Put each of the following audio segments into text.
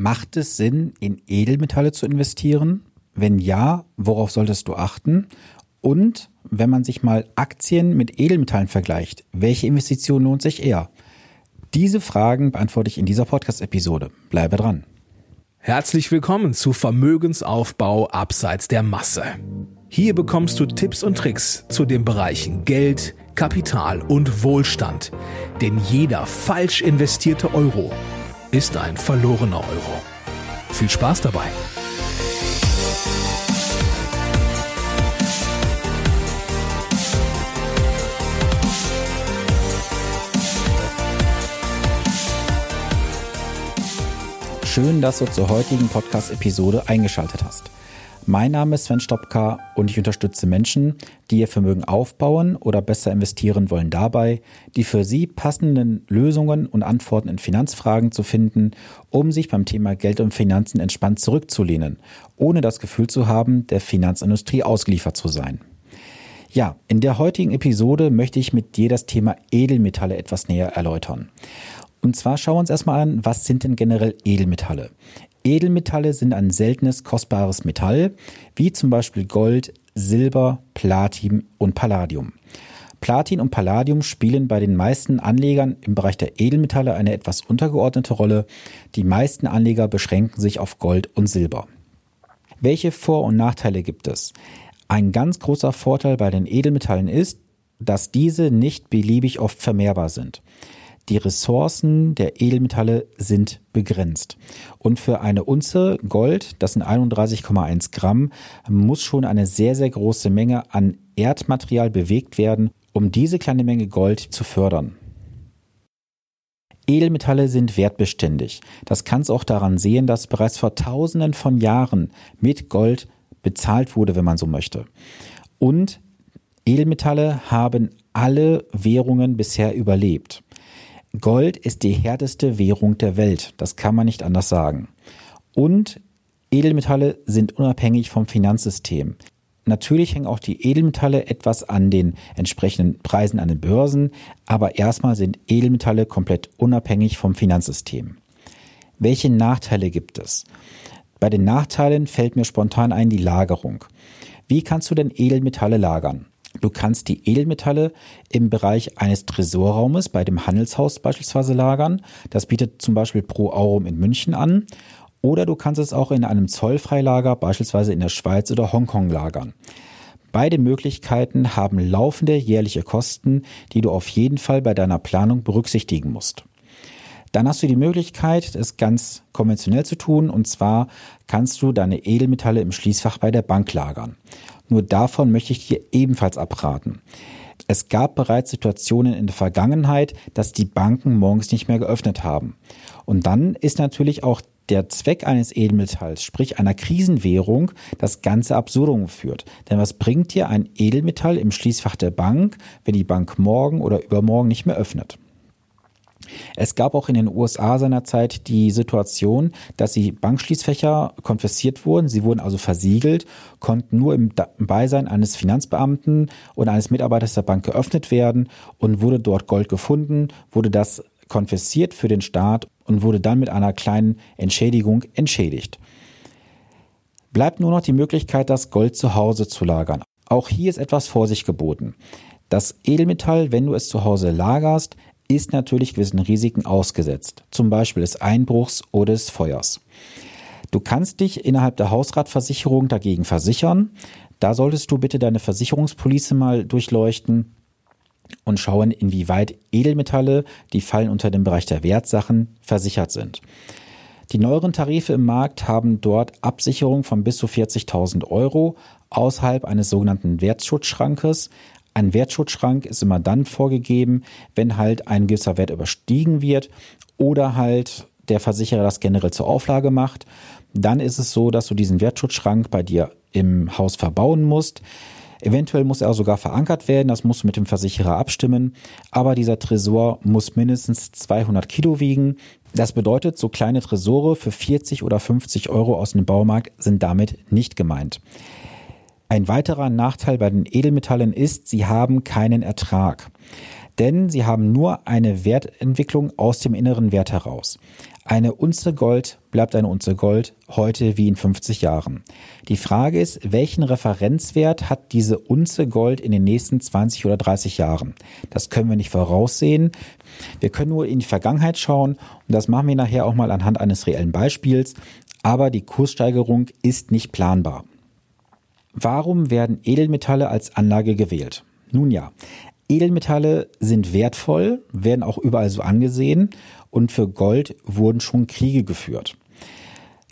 Macht es Sinn, in Edelmetalle zu investieren? Wenn ja, worauf solltest du achten? Und wenn man sich mal Aktien mit Edelmetallen vergleicht, welche Investition lohnt sich eher? Diese Fragen beantworte ich in dieser Podcast-Episode. Bleibe dran. Herzlich willkommen zu Vermögensaufbau abseits der Masse. Hier bekommst du Tipps und Tricks zu den Bereichen Geld, Kapital und Wohlstand. Denn jeder falsch investierte Euro ist ein verlorener Euro. Viel Spaß dabei! Schön, dass du zur heutigen Podcast-Episode eingeschaltet hast. Mein Name ist Sven Stopka und ich unterstütze Menschen, die ihr Vermögen aufbauen oder besser investieren wollen dabei, die für sie passenden Lösungen und Antworten in Finanzfragen zu finden, um sich beim Thema Geld und Finanzen entspannt zurückzulehnen, ohne das Gefühl zu haben, der Finanzindustrie ausgeliefert zu sein. Ja, in der heutigen Episode möchte ich mit dir das Thema Edelmetalle etwas näher erläutern. Und zwar schauen wir uns erstmal an, was sind denn generell Edelmetalle? Edelmetalle sind ein seltenes, kostbares Metall, wie zum Beispiel Gold, Silber, Platin und Palladium. Platin und Palladium spielen bei den meisten Anlegern im Bereich der Edelmetalle eine etwas untergeordnete Rolle. Die meisten Anleger beschränken sich auf Gold und Silber. Welche Vor- und Nachteile gibt es? Ein ganz großer Vorteil bei den Edelmetallen ist, dass diese nicht beliebig oft vermehrbar sind. Die Ressourcen der Edelmetalle sind begrenzt. Und für eine Unze Gold, das sind 31,1 Gramm, muss schon eine sehr, sehr große Menge an Erdmaterial bewegt werden, um diese kleine Menge Gold zu fördern. Edelmetalle sind wertbeständig. Das kannst du auch daran sehen, dass bereits vor tausenden von Jahren mit Gold bezahlt wurde, wenn man so möchte. Und Edelmetalle haben alle Währungen bisher überlebt. Gold ist die härteste Währung der Welt, das kann man nicht anders sagen. Und Edelmetalle sind unabhängig vom Finanzsystem. Natürlich hängen auch die Edelmetalle etwas an den entsprechenden Preisen an den Börsen, aber erstmal sind Edelmetalle komplett unabhängig vom Finanzsystem. Welche Nachteile gibt es? Bei den Nachteilen fällt mir spontan ein die Lagerung. Wie kannst du denn Edelmetalle lagern? Du kannst die Edelmetalle im Bereich eines Tresorraumes bei dem Handelshaus beispielsweise lagern. Das bietet zum Beispiel Pro Aurum in München an. Oder du kannst es auch in einem Zollfreilager, beispielsweise in der Schweiz oder Hongkong lagern. Beide Möglichkeiten haben laufende jährliche Kosten, die du auf jeden Fall bei deiner Planung berücksichtigen musst. Dann hast du die Möglichkeit, es ganz konventionell zu tun, und zwar kannst du deine Edelmetalle im Schließfach bei der Bank lagern. Nur davon möchte ich dir ebenfalls abraten. Es gab bereits Situationen in der Vergangenheit, dass die Banken morgens nicht mehr geöffnet haben. Und dann ist natürlich auch der Zweck eines Edelmetalls, sprich einer Krisenwährung, das ganze Absurdum führt. Denn was bringt dir ein Edelmetall im Schließfach der Bank, wenn die Bank morgen oder übermorgen nicht mehr öffnet? Es gab auch in den USA seinerzeit die Situation, dass die Bankschließfächer konfessiert wurden. Sie wurden also versiegelt, konnten nur im Beisein eines Finanzbeamten oder eines Mitarbeiters der Bank geöffnet werden und wurde dort Gold gefunden, wurde das konfessiert für den Staat und wurde dann mit einer kleinen Entschädigung entschädigt. Bleibt nur noch die Möglichkeit, das Gold zu Hause zu lagern. Auch hier ist etwas Vorsicht geboten. Das Edelmetall, wenn du es zu Hause lagerst, ist natürlich gewissen Risiken ausgesetzt, zum Beispiel des Einbruchs oder des Feuers. Du kannst dich innerhalb der Hausratversicherung dagegen versichern. Da solltest du bitte deine Versicherungspolice mal durchleuchten und schauen, inwieweit Edelmetalle, die fallen unter den Bereich der Wertsachen, versichert sind. Die neueren Tarife im Markt haben dort Absicherung von bis zu 40.000 Euro außerhalb eines sogenannten Wertschutzschrankes. Ein Wertschutzschrank ist immer dann vorgegeben, wenn halt ein gewisser Wert überstiegen wird oder halt der Versicherer das generell zur Auflage macht. Dann ist es so, dass du diesen Wertschutzschrank bei dir im Haus verbauen musst. Eventuell muss er sogar verankert werden, das musst du mit dem Versicherer abstimmen. Aber dieser Tresor muss mindestens 200 Kilo wiegen. Das bedeutet, so kleine Tresore für 40 oder 50 Euro aus dem Baumarkt sind damit nicht gemeint. Ein weiterer Nachteil bei den Edelmetallen ist, sie haben keinen Ertrag. Denn sie haben nur eine Wertentwicklung aus dem inneren Wert heraus. Eine Unze Gold bleibt eine Unze Gold heute wie in 50 Jahren. Die Frage ist, welchen Referenzwert hat diese Unze Gold in den nächsten 20 oder 30 Jahren? Das können wir nicht voraussehen. Wir können nur in die Vergangenheit schauen und das machen wir nachher auch mal anhand eines reellen Beispiels. Aber die Kurssteigerung ist nicht planbar. Warum werden Edelmetalle als Anlage gewählt? Nun ja, Edelmetalle sind wertvoll, werden auch überall so angesehen und für Gold wurden schon Kriege geführt.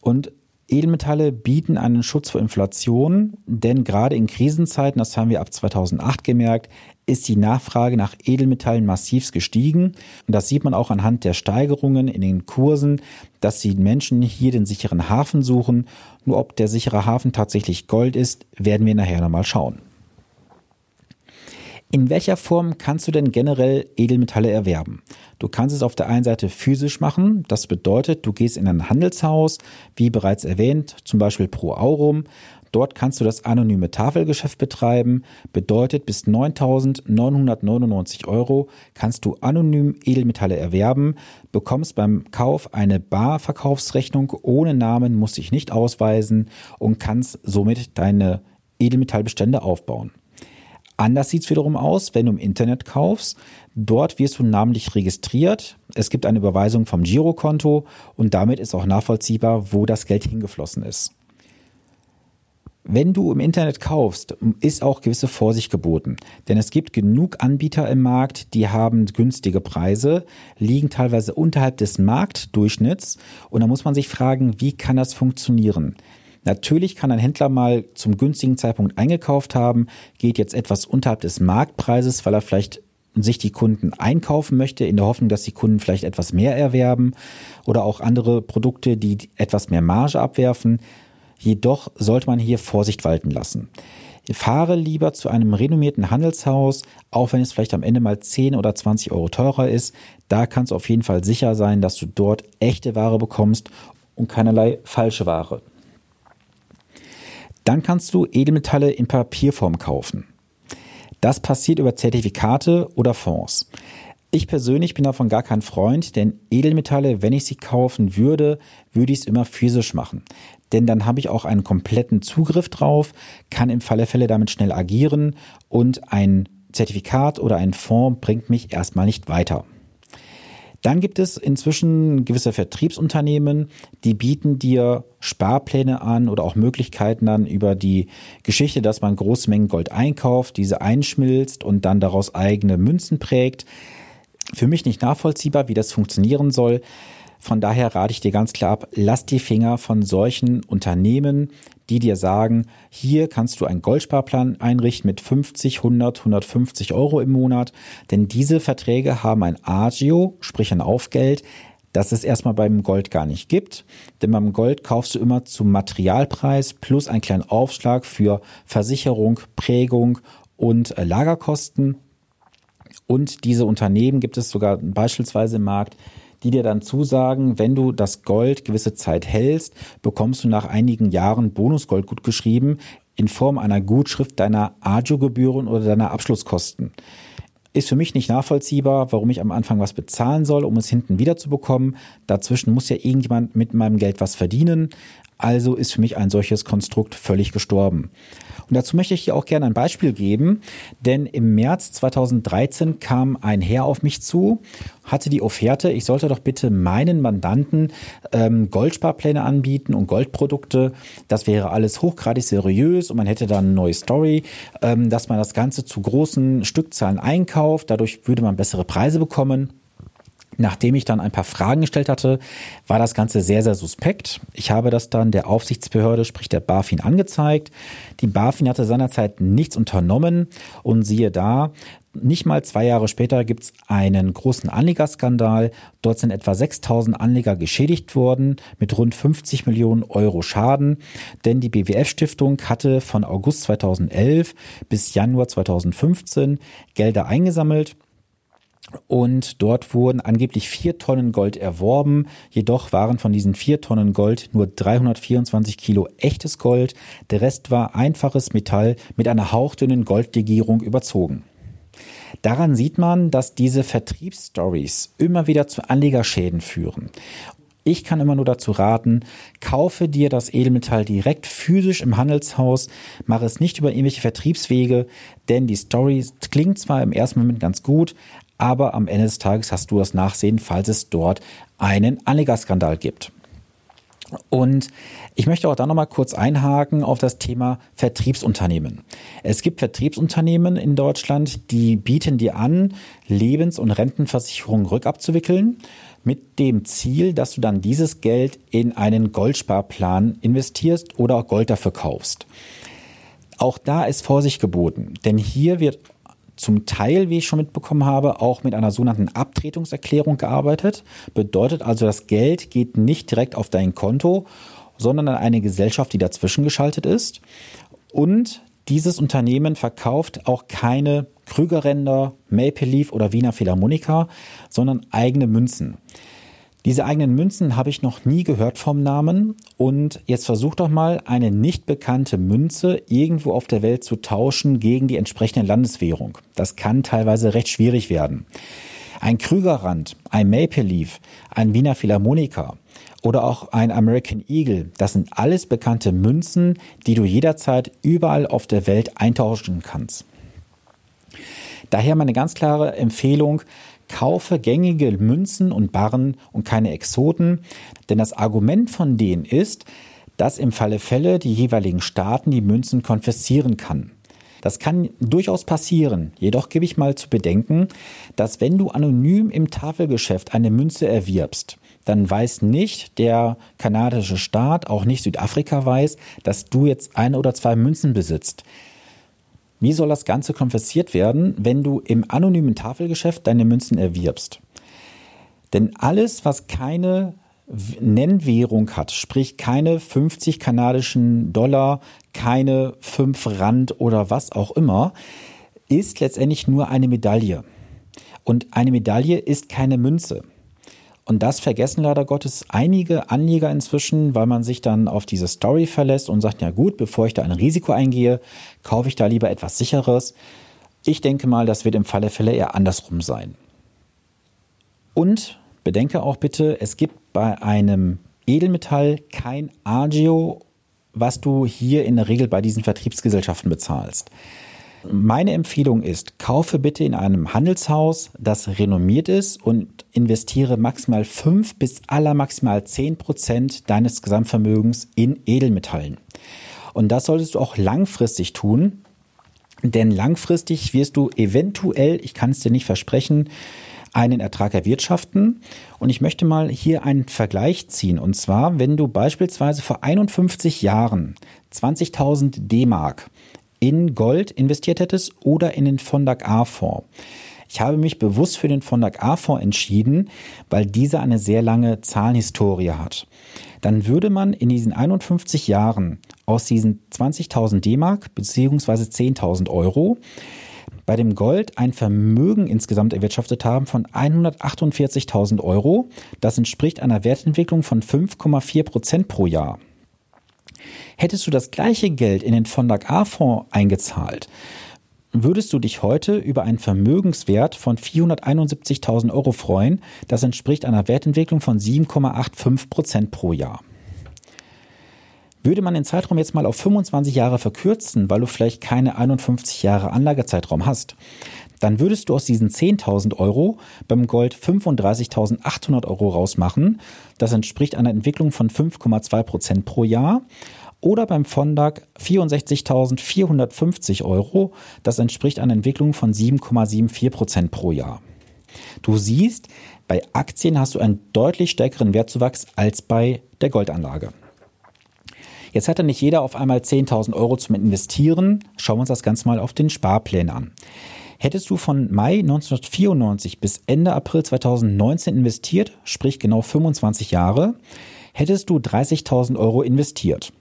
Und Edelmetalle bieten einen Schutz vor Inflation, denn gerade in Krisenzeiten, das haben wir ab 2008 gemerkt, ist die Nachfrage nach Edelmetallen massiv gestiegen. Und das sieht man auch anhand der Steigerungen in den Kursen, dass die Menschen hier den sicheren Hafen suchen. Nur ob der sichere Hafen tatsächlich Gold ist, werden wir nachher nochmal schauen. In welcher Form kannst du denn generell Edelmetalle erwerben? Du kannst es auf der einen Seite physisch machen. Das bedeutet, du gehst in ein Handelshaus, wie bereits erwähnt, zum Beispiel Pro Aurum. Dort kannst du das anonyme Tafelgeschäft betreiben. Bedeutet, bis 9.999 Euro kannst du anonym Edelmetalle erwerben, bekommst beim Kauf eine Barverkaufsrechnung ohne Namen, musst dich nicht ausweisen und kannst somit deine Edelmetallbestände aufbauen. Anders sieht es wiederum aus, wenn du im Internet kaufst. Dort wirst du namentlich registriert. Es gibt eine Überweisung vom Girokonto und damit ist auch nachvollziehbar, wo das Geld hingeflossen ist. Wenn du im Internet kaufst, ist auch gewisse Vorsicht geboten. Denn es gibt genug Anbieter im Markt, die haben günstige Preise, liegen teilweise unterhalb des Marktdurchschnitts. Und da muss man sich fragen, wie kann das funktionieren? Natürlich kann ein Händler mal zum günstigen Zeitpunkt eingekauft haben, geht jetzt etwas unterhalb des Marktpreises, weil er vielleicht sich die Kunden einkaufen möchte, in der Hoffnung, dass die Kunden vielleicht etwas mehr erwerben oder auch andere Produkte, die etwas mehr Marge abwerfen. Jedoch sollte man hier Vorsicht walten lassen. Fahre lieber zu einem renommierten Handelshaus, auch wenn es vielleicht am Ende mal 10 oder 20 Euro teurer ist. Da kannst du auf jeden Fall sicher sein, dass du dort echte Ware bekommst und keinerlei falsche Ware. Dann kannst du Edelmetalle in Papierform kaufen. Das passiert über Zertifikate oder Fonds. Ich persönlich bin davon gar kein Freund, denn Edelmetalle, wenn ich sie kaufen würde, würde ich es immer physisch machen. Denn dann habe ich auch einen kompletten Zugriff drauf, kann im Falle Fälle damit schnell agieren und ein Zertifikat oder ein Fonds bringt mich erstmal nicht weiter. Dann gibt es inzwischen gewisse Vertriebsunternehmen, die bieten dir Sparpläne an oder auch Möglichkeiten dann über die Geschichte, dass man große Mengen Gold einkauft, diese einschmilzt und dann daraus eigene Münzen prägt. Für mich nicht nachvollziehbar, wie das funktionieren soll. Von daher rate ich dir ganz klar ab, lass die Finger von solchen Unternehmen, die dir sagen, hier kannst du einen Goldsparplan einrichten mit 50, 100, 150 Euro im Monat, denn diese Verträge haben ein Agio, sprich ein Aufgeld, das es erstmal beim Gold gar nicht gibt. Denn beim Gold kaufst du immer zum Materialpreis plus einen kleinen Aufschlag für Versicherung, Prägung und äh, Lagerkosten. Und diese Unternehmen gibt es sogar beispielsweise im Markt, die dir dann zusagen, wenn du das Gold gewisse Zeit hältst, bekommst du nach einigen Jahren Bonusgold gut geschrieben in Form einer Gutschrift deiner Agio-Gebühren oder deiner Abschlusskosten. Ist für mich nicht nachvollziehbar, warum ich am Anfang was bezahlen soll, um es hinten wieder zu bekommen. Dazwischen muss ja irgendjemand mit meinem Geld was verdienen. Also ist für mich ein solches Konstrukt völlig gestorben. Und dazu möchte ich hier auch gerne ein Beispiel geben, denn im März 2013 kam ein Herr auf mich zu, hatte die Offerte, ich sollte doch bitte meinen Mandanten ähm, Goldsparpläne anbieten und Goldprodukte. Das wäre alles hochgradig seriös und man hätte dann eine neue Story, ähm, dass man das Ganze zu großen Stückzahlen einkauft. Dadurch würde man bessere Preise bekommen. Nachdem ich dann ein paar Fragen gestellt hatte, war das Ganze sehr, sehr suspekt. Ich habe das dann der Aufsichtsbehörde, sprich der BaFin, angezeigt. Die BaFin hatte seinerzeit nichts unternommen und siehe da, nicht mal zwei Jahre später gibt es einen großen Anlegerskandal. Dort sind etwa 6000 Anleger geschädigt worden mit rund 50 Millionen Euro Schaden. Denn die BWF-Stiftung hatte von August 2011 bis Januar 2015 Gelder eingesammelt und dort wurden angeblich vier Tonnen Gold erworben. Jedoch waren von diesen vier Tonnen Gold nur 324 Kilo echtes Gold. Der Rest war einfaches Metall mit einer hauchdünnen Goldlegierung überzogen. Daran sieht man, dass diese Vertriebsstories immer wieder zu Anlegerschäden führen. Ich kann immer nur dazu raten, kaufe dir das Edelmetall direkt physisch im Handelshaus, mache es nicht über irgendwelche Vertriebswege, denn die Story klingt zwar im ersten Moment ganz gut, aber am Ende des Tages hast du das Nachsehen, falls es dort einen Anlegerskandal gibt. Und ich möchte auch da nochmal kurz einhaken auf das Thema Vertriebsunternehmen. Es gibt Vertriebsunternehmen in Deutschland, die bieten dir an, Lebens- und Rentenversicherungen rückabzuwickeln mit dem Ziel, dass du dann dieses Geld in einen Goldsparplan investierst oder auch Gold dafür kaufst. Auch da ist Vorsicht geboten, denn hier wird zum Teil, wie ich schon mitbekommen habe, auch mit einer sogenannten Abtretungserklärung gearbeitet. Bedeutet also, das Geld geht nicht direkt auf dein Konto, sondern an eine Gesellschaft, die dazwischen geschaltet ist. Und dieses Unternehmen verkauft auch keine Krügerränder, Maple Leaf oder Wiener Philharmonika, sondern eigene Münzen. Diese eigenen Münzen habe ich noch nie gehört vom Namen und jetzt versuch doch mal eine nicht bekannte Münze irgendwo auf der Welt zu tauschen gegen die entsprechende Landeswährung. Das kann teilweise recht schwierig werden. Ein Krügerrand, ein Maple Leaf, ein Wiener Philharmoniker oder auch ein American Eagle, das sind alles bekannte Münzen, die du jederzeit überall auf der Welt eintauschen kannst. Daher meine ganz klare Empfehlung, kaufe gängige Münzen und Barren und keine Exoten, denn das Argument von denen ist, dass im Falle Fälle die jeweiligen Staaten die Münzen konfiszieren kann. Das kann durchaus passieren. Jedoch gebe ich mal zu bedenken, dass wenn du anonym im Tafelgeschäft eine Münze erwirbst, dann weiß nicht der kanadische Staat, auch nicht Südafrika weiß, dass du jetzt eine oder zwei Münzen besitzt. Wie soll das Ganze konfisziert werden, wenn du im anonymen Tafelgeschäft deine Münzen erwirbst? Denn alles, was keine Nennwährung hat, sprich keine 50 kanadischen Dollar, keine 5 Rand oder was auch immer, ist letztendlich nur eine Medaille. Und eine Medaille ist keine Münze. Und das vergessen leider Gottes einige Anleger inzwischen, weil man sich dann auf diese Story verlässt und sagt, ja gut, bevor ich da ein Risiko eingehe, kaufe ich da lieber etwas sicheres. Ich denke mal, das wird im Falle Fälle eher andersrum sein. Und bedenke auch bitte, es gibt bei einem Edelmetall kein Agio, was du hier in der Regel bei diesen Vertriebsgesellschaften bezahlst. Meine Empfehlung ist, kaufe bitte in einem Handelshaus, das renommiert ist und investiere maximal fünf bis aller maximal zehn Prozent deines Gesamtvermögens in Edelmetallen. Und das solltest du auch langfristig tun, denn langfristig wirst du eventuell, ich kann es dir nicht versprechen, einen Ertrag erwirtschaften. Und ich möchte mal hier einen Vergleich ziehen. Und zwar, wenn du beispielsweise vor 51 Jahren 20.000 D-Mark in Gold investiert hättest oder in den Fondak A-Fonds. Ich habe mich bewusst für den Fondak A-Fonds entschieden, weil dieser eine sehr lange Zahlenhistorie hat. Dann würde man in diesen 51 Jahren aus diesen 20.000 D-Mark beziehungsweise 10.000 Euro bei dem Gold ein Vermögen insgesamt erwirtschaftet haben von 148.000 Euro. Das entspricht einer Wertentwicklung von 5,4 Prozent pro Jahr. Hättest du das gleiche Geld in den Fondak A-Fonds eingezahlt, würdest du dich heute über einen Vermögenswert von 471.000 Euro freuen. Das entspricht einer Wertentwicklung von 7,85 Prozent pro Jahr. Würde man den Zeitraum jetzt mal auf 25 Jahre verkürzen, weil du vielleicht keine 51 Jahre Anlagezeitraum hast, dann würdest du aus diesen 10.000 Euro beim Gold 35.800 Euro rausmachen. Das entspricht einer Entwicklung von 5,2 Prozent pro Jahr. Oder beim Fondak 64.450 Euro. Das entspricht einer Entwicklung von 7,74 Prozent pro Jahr. Du siehst, bei Aktien hast du einen deutlich stärkeren Wertzuwachs als bei der Goldanlage. Jetzt hat ja nicht jeder auf einmal 10.000 Euro zum Investieren. Schauen wir uns das Ganze mal auf den Sparplan an. Hättest du von Mai 1994 bis Ende April 2019 investiert, sprich genau 25 Jahre, hättest du 30.000 Euro investiert.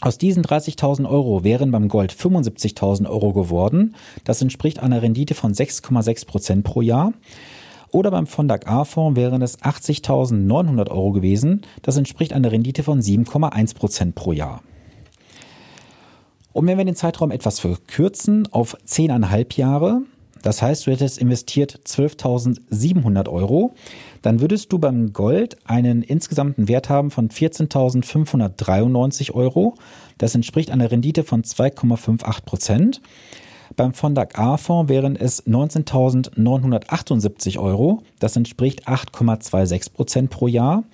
Aus diesen 30.000 Euro wären beim Gold 75.000 Euro geworden. Das entspricht einer Rendite von 6,6 Prozent pro Jahr. Oder beim Fondak A-Fonds wären es 80.900 Euro gewesen. Das entspricht einer Rendite von 7,1 Prozent pro Jahr. Und wenn wir den Zeitraum etwas verkürzen auf zehneinhalb Jahre, Das heißt, du hättest investiert 12.700 Euro. Dann würdest du beim Gold einen insgesamten Wert haben von 14.593 Euro. Das entspricht einer Rendite von 2,58 Prozent. Beim Fondak A-Fonds wären es 19.978 Euro. Das entspricht 8,26 Prozent pro Jahr.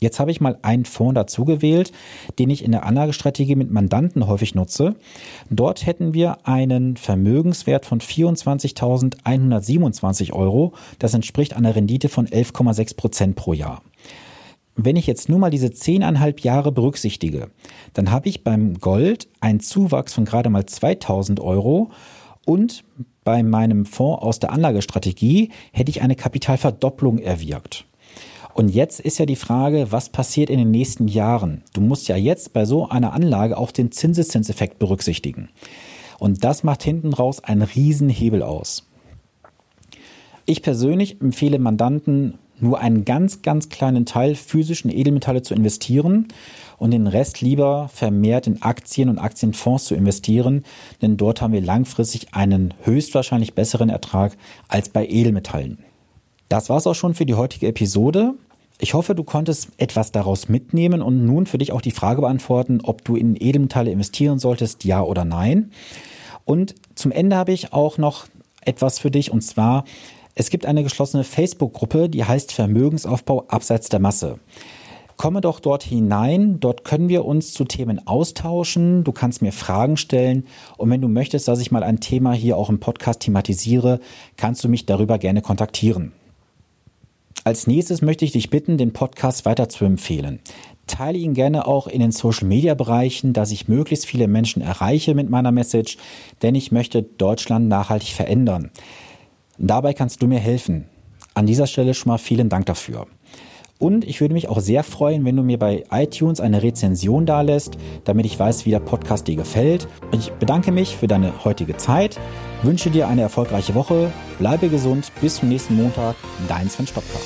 Jetzt habe ich mal einen Fonds dazu gewählt, den ich in der Anlagestrategie mit Mandanten häufig nutze. Dort hätten wir einen Vermögenswert von 24.127 Euro. Das entspricht einer Rendite von 11,6 Prozent pro Jahr. Wenn ich jetzt nur mal diese zehneinhalb Jahre berücksichtige, dann habe ich beim Gold einen Zuwachs von gerade mal 2000 Euro und bei meinem Fonds aus der Anlagestrategie hätte ich eine Kapitalverdopplung erwirkt. Und jetzt ist ja die Frage, was passiert in den nächsten Jahren? Du musst ja jetzt bei so einer Anlage auch den Zinseszinseffekt berücksichtigen. Und das macht hinten raus einen riesen Hebel aus. Ich persönlich empfehle Mandanten nur einen ganz, ganz kleinen Teil physischen Edelmetalle zu investieren und den Rest lieber vermehrt in Aktien und Aktienfonds zu investieren, denn dort haben wir langfristig einen höchstwahrscheinlich besseren Ertrag als bei Edelmetallen. Das war's auch schon für die heutige Episode. Ich hoffe, du konntest etwas daraus mitnehmen und nun für dich auch die Frage beantworten, ob du in Edelmetalle investieren solltest, ja oder nein. Und zum Ende habe ich auch noch etwas für dich und zwar, es gibt eine geschlossene Facebook-Gruppe, die heißt Vermögensaufbau abseits der Masse. Komme doch dort hinein, dort können wir uns zu Themen austauschen, du kannst mir Fragen stellen und wenn du möchtest, dass ich mal ein Thema hier auch im Podcast thematisiere, kannst du mich darüber gerne kontaktieren. Als nächstes möchte ich dich bitten, den Podcast weiter zu empfehlen. Teile ihn gerne auch in den Social Media Bereichen, dass ich möglichst viele Menschen erreiche mit meiner Message, denn ich möchte Deutschland nachhaltig verändern. Dabei kannst du mir helfen. An dieser Stelle schon mal vielen Dank dafür. Und ich würde mich auch sehr freuen, wenn du mir bei iTunes eine Rezension dalässt, damit ich weiß, wie der Podcast dir gefällt. Ich bedanke mich für deine heutige Zeit, wünsche dir eine erfolgreiche Woche, bleibe gesund, bis zum nächsten Montag, dein Sven Stopka.